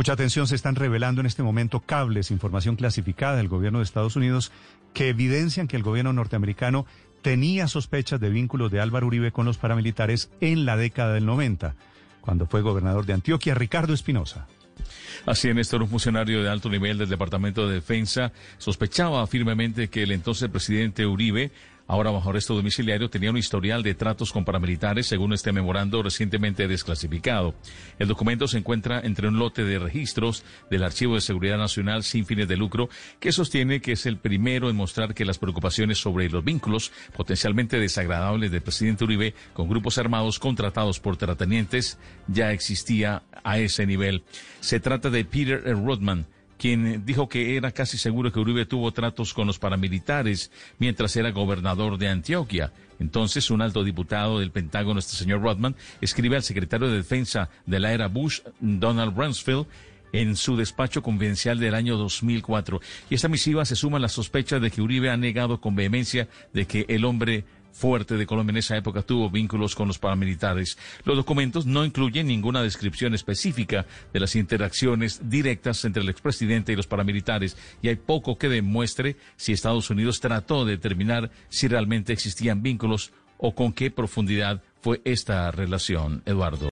Mucha atención, se están revelando en este momento cables, información clasificada del gobierno de Estados Unidos que evidencian que el gobierno norteamericano tenía sospechas de vínculos de Álvaro Uribe con los paramilitares en la década del 90, cuando fue gobernador de Antioquia, Ricardo Espinosa. Así en esto, un funcionario de alto nivel del Departamento de Defensa sospechaba firmemente que el entonces presidente Uribe ahora bajo arresto domiciliario, tenía un historial de tratos con paramilitares, según este memorando recientemente desclasificado. El documento se encuentra entre un lote de registros del Archivo de Seguridad Nacional sin fines de lucro, que sostiene que es el primero en mostrar que las preocupaciones sobre los vínculos potencialmente desagradables del presidente Uribe con grupos armados contratados por terratenientes ya existía a ese nivel. Se trata de Peter Rodman quien dijo que era casi seguro que Uribe tuvo tratos con los paramilitares mientras era gobernador de Antioquia. Entonces, un alto diputado del Pentágono, este señor Rodman, escribe al secretario de Defensa de la era Bush, Donald Rumsfeld, en su despacho confidencial del año 2004. Y esta misiva se suma a la sospecha de que Uribe ha negado con vehemencia de que el hombre fuerte de Colombia en esa época tuvo vínculos con los paramilitares. Los documentos no incluyen ninguna descripción específica de las interacciones directas entre el expresidente y los paramilitares y hay poco que demuestre si Estados Unidos trató de determinar si realmente existían vínculos o con qué profundidad fue esta relación, Eduardo.